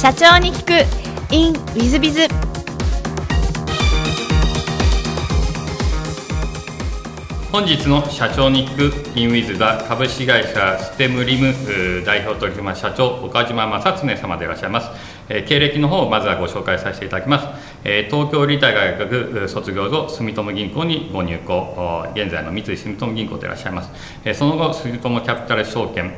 社長に聞く。In ウィズビズ本日の社長に聞く。インウィズは株式会社ステムリム代表取締社長岡島正恒様でいらっしゃいます、え経歴の方をまずはご紹介させていただきます、東京理大大学卒業後住友銀行にご入行。現在の三井住友銀行でいらっしゃいます、その後住友キャピタル証券、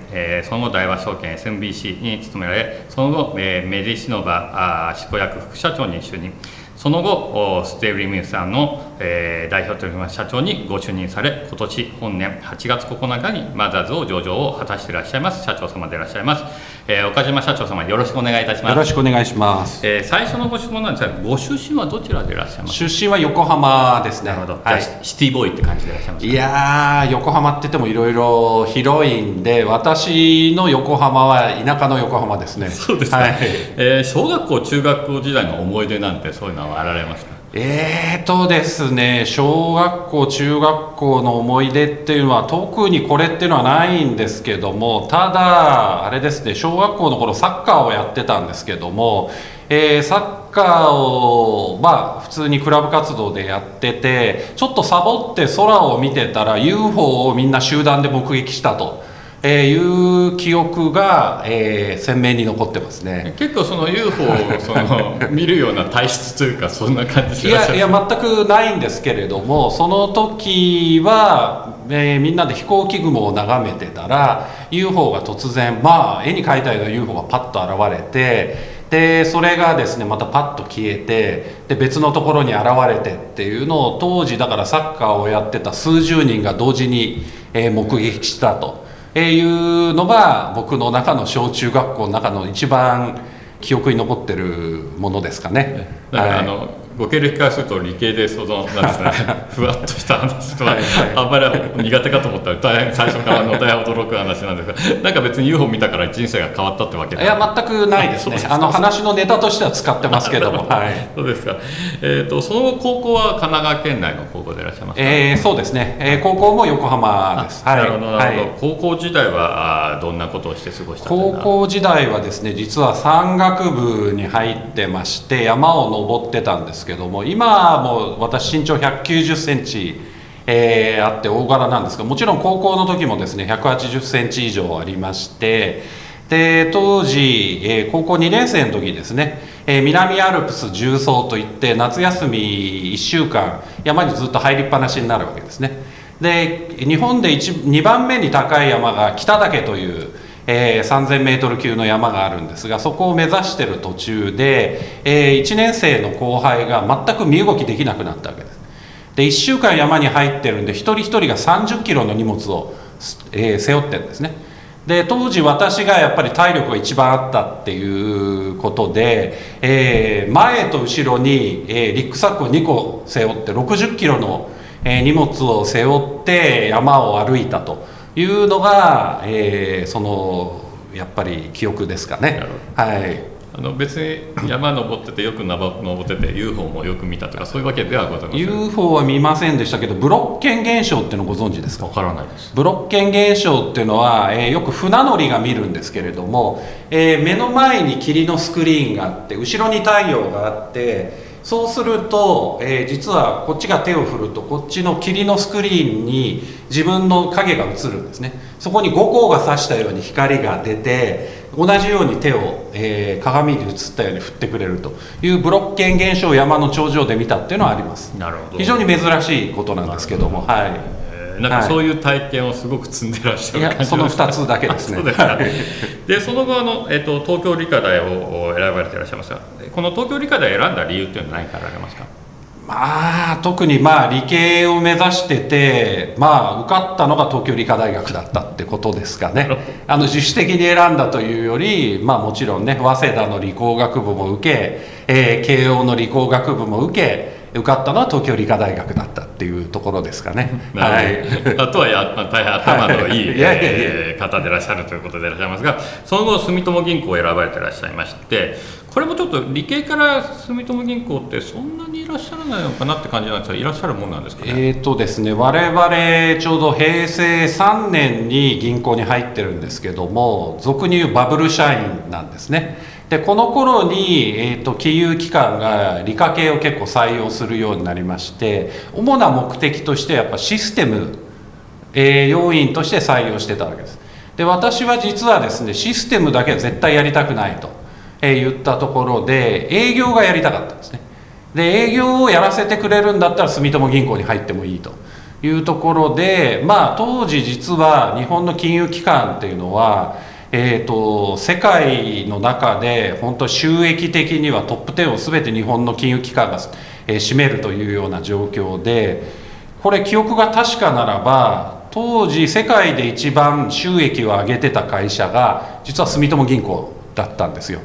その後大和証券 SMBC に勤められその後、えーメディシノバ執行役副社長に就任。その後、ステーブリミューさんの、えー代表取締役社長にご就任され、今年本年8月9日にマザーズを上場を果たしていらっしゃいます。社長様でいらっしゃいます。えー岡島社長様、よろしくお願いいたします。よろしくお願いします。えー最初のご質問なんですが、ご出身はどちらでいらっしゃいます？か出身は横浜ですね。なるほど、はいシティボーイって感じでいらっしゃいますか？いやー、横浜って言ってもいろいろ広いんで、私の横浜は田舎の横浜ですね。そうですか、はい、えー小学校、中学校時代の思い出なんて、そういうのはあられますか？えーとですね、小学校、中学校の思い出っていうのは、特にこれっていうのはないんですけども、ただ、あれですね、小学校の頃サッカーをやってたんですけども、えーサッカーを、まあ、普通にクラブ活動でやってて、ちょっとサボって空を見てたら、UFO をみんな集団で目撃したと。えーいう記憶が、えー鮮明に残ってますね。結構その UFO を その見るような体質というか、そんな感じいやいや全くないんですけれどもその時は、えーみんなで飛行機雲を眺めてたら UFO が突然まあ絵に描いたような UFO がパッと現れてでそれがですねまたパッと消えてで別のところに現れてっていうのを当時だからサッカーをやってた数十人が同時に、えー目撃したと、えーいうのが僕の中の小中学校の中の一番記憶に残ってるものですかね。だから、はいあのご経歴からすると理系でそのなんですね ふわっとした話とはあんまり苦手かと思ったら大変最初からの大変驚く話なんですが なんか別に UFO 見たから人生が変わったってわけでい。や全くないですね。あの話のネタとしては使ってますけども、はい。そうですか、えー、とその後高校は神奈川県内の高校でいらっしゃいますか、えーそうですね、えー高校も横浜です。はい。なるほどなるほど、はい。高校時代はどんなことをして過ごした高校時代はですね実は山岳部に入ってまして山を登ってたんですけどけども今も私身長1 9 0センチえーあって大柄なんですがもちろん高校の時もですね1 8 0センチ以上ありましてで当時、えー高校2年生の時ですね、えー南アルプス重走といって夏休み1週間山にずっと入りっぱなしになるわけですね。で日本で2番目に高い山が北岳という、えー 3000m 級の山があるんですがそこを目指してる途中で、え1年生の後輩が全く身動きできなくなったわけです。で1週間山に入ってるんで一人一人が3 0キロの荷物を、えー背負ってるんですね。で当時私がやっぱり体力が一番あったっていうことで、えー前と後ろに、えーリックサックを2個背負って60キロの、えー荷物を背負って山を歩いたと。いうのが、えーそのやっぱり記憶ですかね。はい。あの別に山登っててよく登ってて UFO もよく見たとかそういうわけではございません。UFO は見ませんでしたけどブロッケン現象っていうのご存知ですか？わからないです。ブロッケン現象っていうのは、えーよく船乗りが見るんですけれども、えー目の前に霧のスクリーンがあって後ろに太陽があってそうすると、えー実はこっちが手を振るとこっちの霧のスクリーンに自分の影が映るんですね。そこに五光が差したように光が出て同じように手を、えー鏡に映ったように振ってくれるというブロッケン現象を山の頂上で見たっていうのはあります。なるほど。非常に珍しいことなんですけどもはい。えーなんかそういう体験をすごく積んでらっしゃる感じいやその2つだけですね。そうでその後あの、えっと東京理科大を選ばれていらっしゃいますがこの東京理科大を選んだ理由っていうのは何かあられますか？まあ特にまあ理系を目指しててまあ受かったのが東京理科大学だったってことですかね。あの自主的に選んだというよりまあもちろんね早稲田の理工学部も受け、えー慶応の理工学部も受け受かったのは東京理科大学だったっていうところですかね。なるほど。あとはやまあ大変頭のいい、えー方でいらっしゃるということでいらっしゃいますがその後住友銀行を選ばれていらっしゃいましてこれもちょっと理系から住友銀行ってそんなにいらっしゃらないのかなって感じなんですがいらっしゃるもんなんですかね、えーとですね、我々ちょうど平成3年に銀行に入ってるんですけども俗に言うバブル社員なんですねでこの頃に、えーと、金融機関が理科系を結構採用するようになりまして主な目的としてやっぱシステム、えー、要員として採用してたわけです。で私は実はですねシステムだけは絶対やりたくないと、えー、言ったところで営業がやりたかったんですね。で営業をやらせてくれるんだったら住友銀行に入ってもいいというところでまあ当時実は日本の金融機関っていうのはえーと、世界の中で本当収益的にはトップ10を全て日本の金融機関が、えー、占めるというような状況でこれ記憶が確かならば当時世界で一番収益を上げてた会社が実は住友銀行だったんですよ。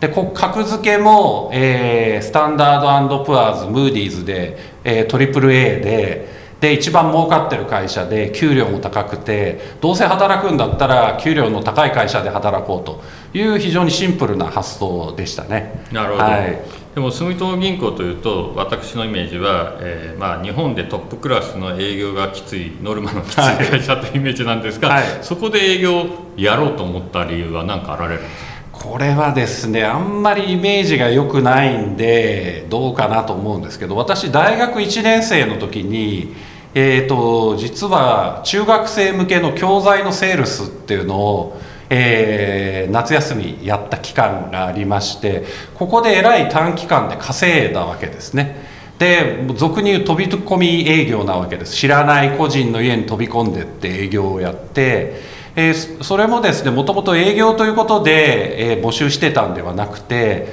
で格付けも、えー、スタンダードプアーズムーディーズで、えー、トリプル A でで一番儲かってる会社で給料も高くてどうせ働くんだったら給料の高い会社で働こうという非常にシンプルな発想でしたね。なるほど、はい、でも住友銀行というと私のイメージは、えー、まあ、日本でトップクラスの営業がきついノルマのきつい会社というイメージなんですが、はい、そこで営業やろうと思った理由は何かあられるんですか？これはですねあんまりイメージが良くないんでどうかなと思うんですけど私大学1年生の時にえーと、実は中学生向けの教材のセールスっていうのを、えー、夏休みやった期間がありましてここでえらい短期間で稼いだわけですね。で俗に言う飛び込み営業なわけです。知らない個人の家に飛び込んでって営業をやってえー、それもですねもともと営業ということで、えー、募集してたんではなくて、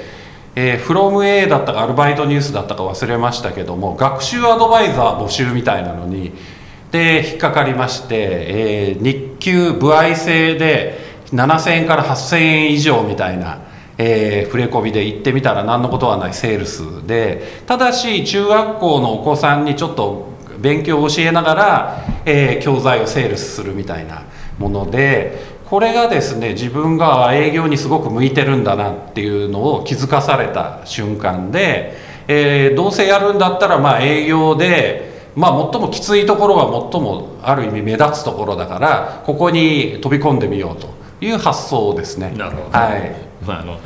えー、フロム A だったかアルバイトニュースだったか忘れましたけども学習アドバイザー募集みたいなのにで引っかかりまして、えー、日給歩合制で7000円から8000円以上みたいな、えー、触れ込みで行ってみたら何のことはないセールスでただし中学校のお子さんにちょっと勉強を教えながら、えー、教材をセールスするみたいな。ものでこれがですね自分が営業にすごく向いてるんだなっていうのを気づかされた瞬間で、えー、どうせやるんだったらまあ営業で、まあ、最もきついところが最もある意味目立つところだからここに飛び込んでみようという発想ですね。なるほど、はいまあ、あの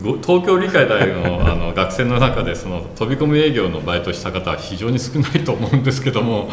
東京理科大のあの学生の中でその飛び込み営業のバイトした方は非常に少ないと思うんですけども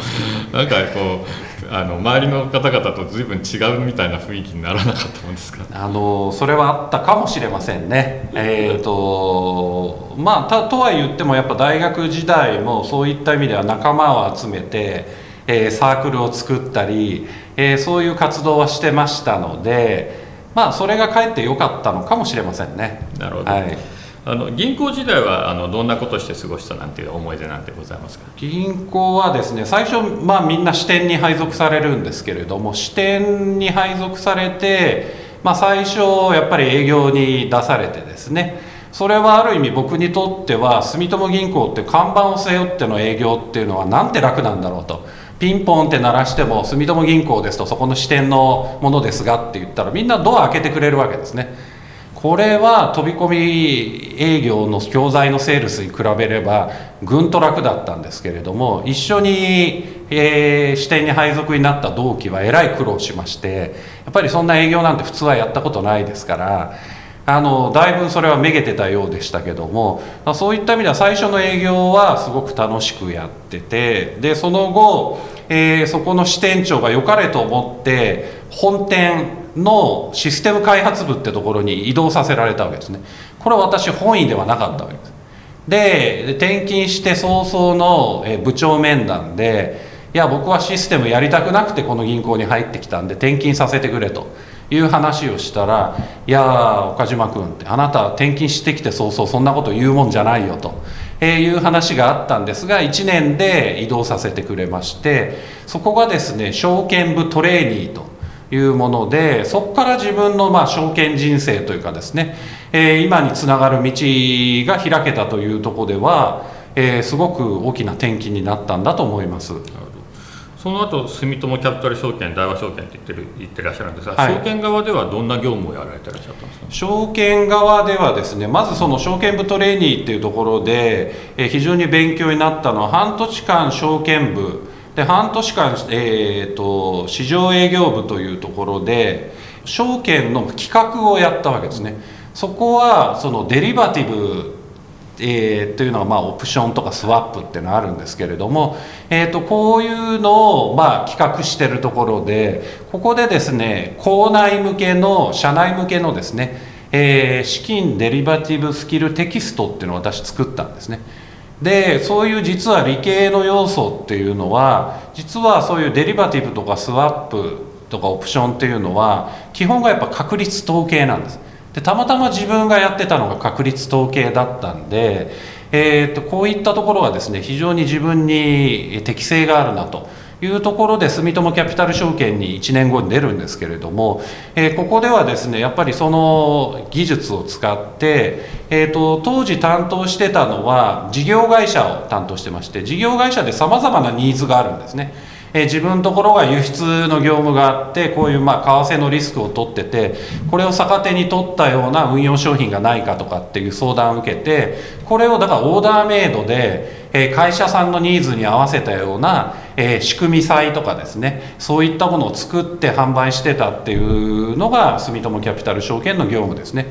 なんかこうあの周りの方々と随分違うみたいな雰囲気にならなかったもんですか？あのそれはあったかもしれませんね。えーとまあ、たとは言ってもやっぱ大学時代もそういった意味では仲間を集めて、えー、サークルを作ったり、えー、そういう活動はしてましたので。まあそれがかえって良かったのかもしれませんね。なるほど、はい、あの銀行時代はあのどんなことして過ごしたなんていう思い出なんてございますか？銀行はですね最初、まあ、みんな支店に配属されるんですけれども支店に配属されて、まあ、最初やっぱり営業に出されてですね。それはある意味僕にとっては住友銀行って看板を背負っての営業っていうのはなんて楽なんだろうと。ピンポンって鳴らしても住友銀行ですとそこの支店のものですがって言ったらみんなドア開けてくれるわけですね。これは飛び込み営業の教材のセールスに比べればぐんと楽だったんですけれども一緒に、えー、支店に配属になった同期はえらい苦労しましてやっぱりそんな営業なんて普通はやったことないですからあのだいぶそれはめげてたようでしたけどもそういった意味では最初の営業はすごく楽しくやっててでその後、えー、そこの支店長が良かれと思って本店のシステム開発部ってところに移動させられたわけですねこれは私本意ではなかったわけですで転勤して早々の部長面談でいや僕はシステムやりたくなくてこの銀行に入ってきたんで転勤させてくれと。いう話をしたら「いや岡島君あなた転勤してきて早々そんなこと言うもんじゃないよ」と。え、いう話があったんですが1年で移動させてくれましてそこがですね証券部トレーニーというものでそこから自分のまあ証券人生というかですね、えー、今につながる道が開けたというとこでは、えー、すごく大きな転機になったんだと思います。その後住友キャピタル証券大和証券って言ってる言ってらっしゃるんですが、はい、証券側ではどんな業務をやられてらっしゃったんですか？証券側ではですねまずその証券部トレーニーっていうところで、え非常に勉強になったのは半年間証券部で半年間、えーと、市場営業部というところで証券の企画をやったわけですね。そこはそのデリバティブえー、というのはまあオプションとかスワップっていうのがあるんですけれども、えー、とこういうのをまあ企画してるところでここでですね校内向けの社内向けのですね、えー、資金デリバティブスキルテキストっていうのを私作ったんですね。でそういう実は理系の要素っていうのは実はそういうデリバティブとかスワップとかオプションっていうのは基本がやっぱ確率統計なんです。でたまたま自分がやってたのが確率統計だったんで、えーと、こういったところはですね非常に自分に適性があるなと。いうところで住友キャピタル証券に1年後に出るんですけれども、えー、ここではですねやっぱりその技術を使って、えーと、当時担当してたのは事業会社を担当してまして事業会社でさまざまなニーズがあるんですね。え自分のところが輸出の業務があってこういうまあ為替のリスクを取っててこれを逆手に取ったような運用商品がないかとかっていう相談を受けてこれをだからオーダーメイドで、え会社さんのニーズに合わせたような、え仕組み債とかですねそういったものを作って販売してたっていうのが住友キャピタル証券の業務ですね。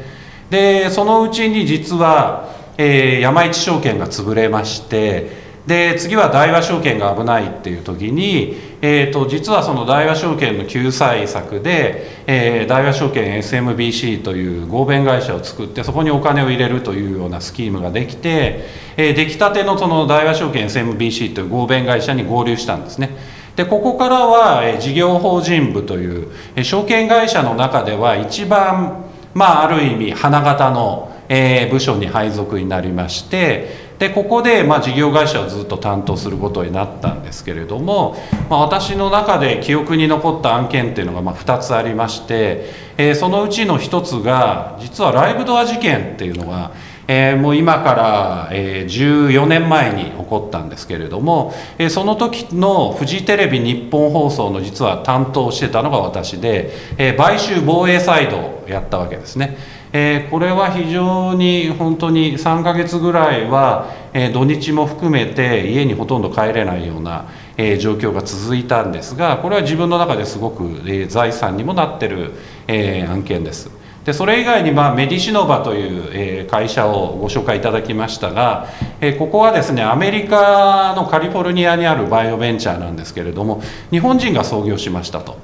でそのうちに実は、え山一証券が潰れましてで次は大和証券が危ないっていう時に、えーと、実はその大和証券の救済策で、えー、大和証券 SMBC という合弁会社を作ってそこにお金を入れるというようなスキームができて、えー、出来たてのその大和証券 SMBC という合弁会社に合流したんですね。でここからは、え事業法人部という、え証券会社の中では一番、まあ、ある意味花形の、え部署に配属になりましてでここでまあ事業会社をずっと担当することになったんですけれども、まあ、私の中で記憶に残った案件っていうのがまあ2つありまして、えー、そのうちの1つが実はライブドア事件っていうのが、えー、もう今から、え、14年前に起こったんですけれども、え、その時のフジテレビ日本放送の実は担当してたのが私で、え、買収防衛サイドをやったわけですね。えー、これは非常に本当に3ヶ月ぐらいは、えー、土日も含めて家にほとんど帰れないような、えー、状況が続いたんですがこれは自分の中ですごく、え財産にもなってる、え案件です。でそれ以外に、まあ、メディシノバという、え会社をご紹介いただきましたが、えここはですねアメリカのカリフォルニアにあるバイオベンチャーなんですけれども日本人が創業しましたと。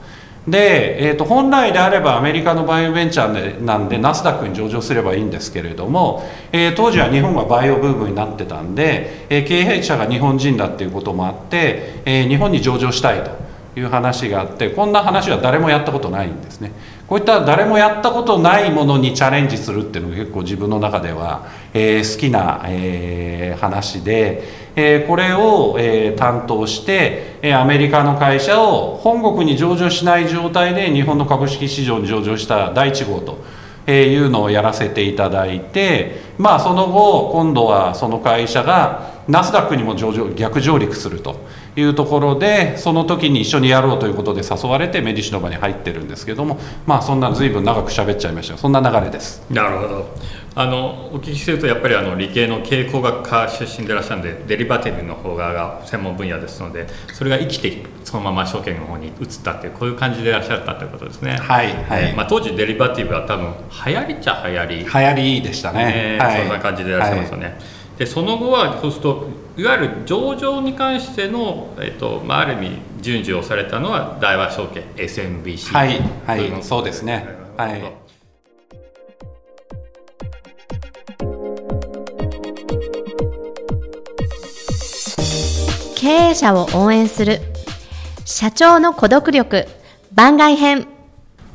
で、えーと、本来であればアメリカのバイオベンチャーなんでナスダックに上場すればいいんですけれども、えー、当時は日本がバイオブームになってたんで、えー、経営者が日本人だっていうこともあって、えー、日本に上場したいという話があってこんな話は誰もやったことないんですねこういった誰もやったことないものにチャレンジするっていうのが結構自分の中では、え好きな、え話で。えこれを、え担当して、えアメリカの会社を本国に上場しない状態で日本の株式市場に上場した第1号と。えいうのをやらせていただいて、まあ、その後今度はその会社がナスダックにも上場逆上陸するというところでその時に一緒にやろうということで誘われてメディシノバに入ってるんですけどもまあそんな随分長く喋っちゃいましたそんな流れですなるほどあのお聞きするとやっぱりあの理系の経工学科出身でいらっしゃるんでデリバティブの方が専門分野ですのでそれが生きてそのまま証券の方に移ったっていうこういう感じでいらっしゃったということですね。はいはい、まあ、当時デリバティブは多分流行りっちゃ流行り流行りでしたね、はい、そんな感じでいらっしゃいますよね、はい、でその後はそうするといわゆる上場に関しての、えっとまあ、ある意味順次をされたのは大和証券 SMBC はいはい。そうですね。はい経営者を応援する。社長の孤独力。番外編。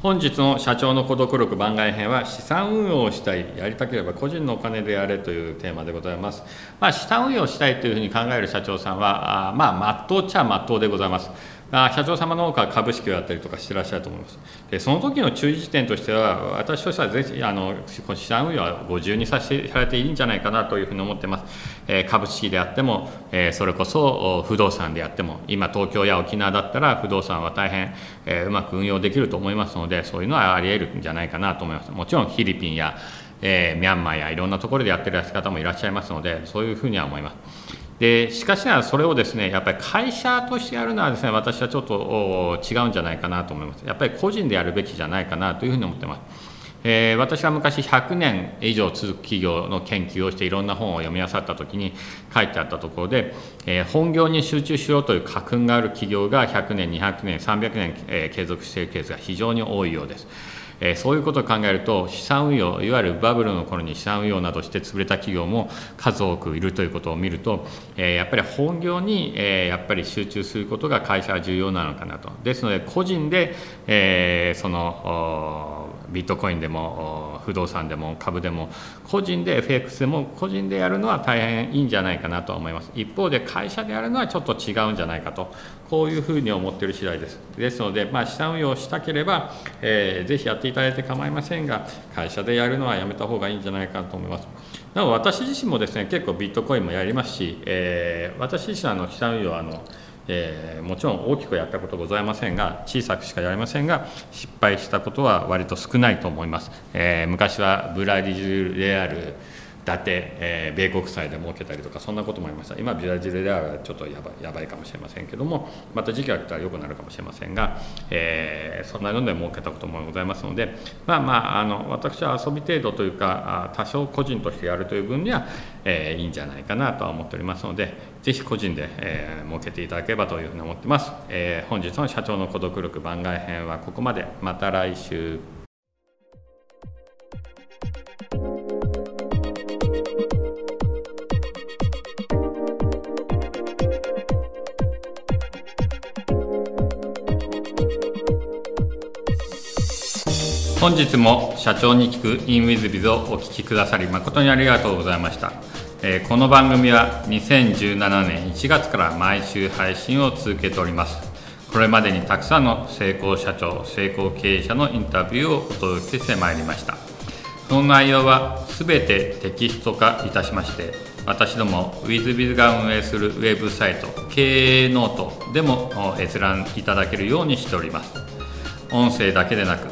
本日の社長の孤独力番外編は資産運用をしたい。やりたければ個人のお金でやれというテーマでございます、まあ、資産運用したいというふうに考える社長さんはあまあまっとうっちゃまっとうでございます。あ社長様の方から株式をやったりとかしてらっしゃると思います。でその時の注意点としては、私としてはぜひあの資産運用はご自由にさせていただいていいんじゃないかなというふうに思ってます。えー、株式であっても、えー、それこそ不動産であっても、今、東京や沖縄だったら不動産は大変、えー、うまく運用できると思いますので、そういうのはあり得るんじゃないかなと思います。もちろんフィリピンや、えミャンマーやいろんなところでやってる方もいらっしゃいますので、そういうふうには思います。でしかしながらそれをですねやっぱり会社としてやるのはですね私はちょっと違うんじゃないかなと思いますやっぱり個人でやるべきじゃないかなというふうに思ってますえー、私は昔100年以上続く企業の研究をしていろんな本を読み漁った時に書いてあったところで、えー、本業に集中しようという家訓がある企業が100年200年300年、えー、継続しているケースが非常に多いようです。えそういうことを考えると資産運用いわゆるバブルの頃に資産運用などして潰れた企業も数多くいるということを見ると、えやっぱり本業に、えやっぱり集中することが会社は重要なのかなと。ですので個人で、えそのビットコインでも不動産でも株でも個人で FX でも個人でやるのは大変いいんじゃないかなとは思います。一方で会社でやるのはちょっと違うんじゃないかとこういうふうに思っている次第です。ですので、まあ、資産運用したければ、えー、ぜひやっていただいて構いませんが会社でやるのはやめた方がいいんじゃないかと思います。なお私自身もですね結構ビットコインもやりますし、えー、私自身の資産運用はあのえー、もちろん大きくやったことございませんが小さくしかやりませんが失敗したことは割と少ないと思います、えー、昔はブラジルレアル伊達、えー、米国債で儲けたりとかそんなこともありました。今ブラジルではちょっとやばやばいかもしれませんけどもまた時期が来たら良くなるかもしれませんが、えー、そんなので儲けたこともございますのでまあまああの私は遊び程度というか多少個人としてやるという分には、えー、いいんじゃないかなとは思っておりますのでぜひ個人で、えー、儲けていただければというふうに思ってます、えー、本日の社長の孤独力番外編はここまで。また来週。本日も社長に聞く in WithBiz をお聞きくださり誠にありがとうございました、えー、この番組は2017年1月から毎週配信を続けております。これまでにたくさんの成功社長成功経営者のインタビューをお届けしてまいりました。その内容は全てテキスト化いたしまして私ども WithBiz が運営するウェブサイト経営ノートでも閲覧いただけるようにしております。音声だけでなく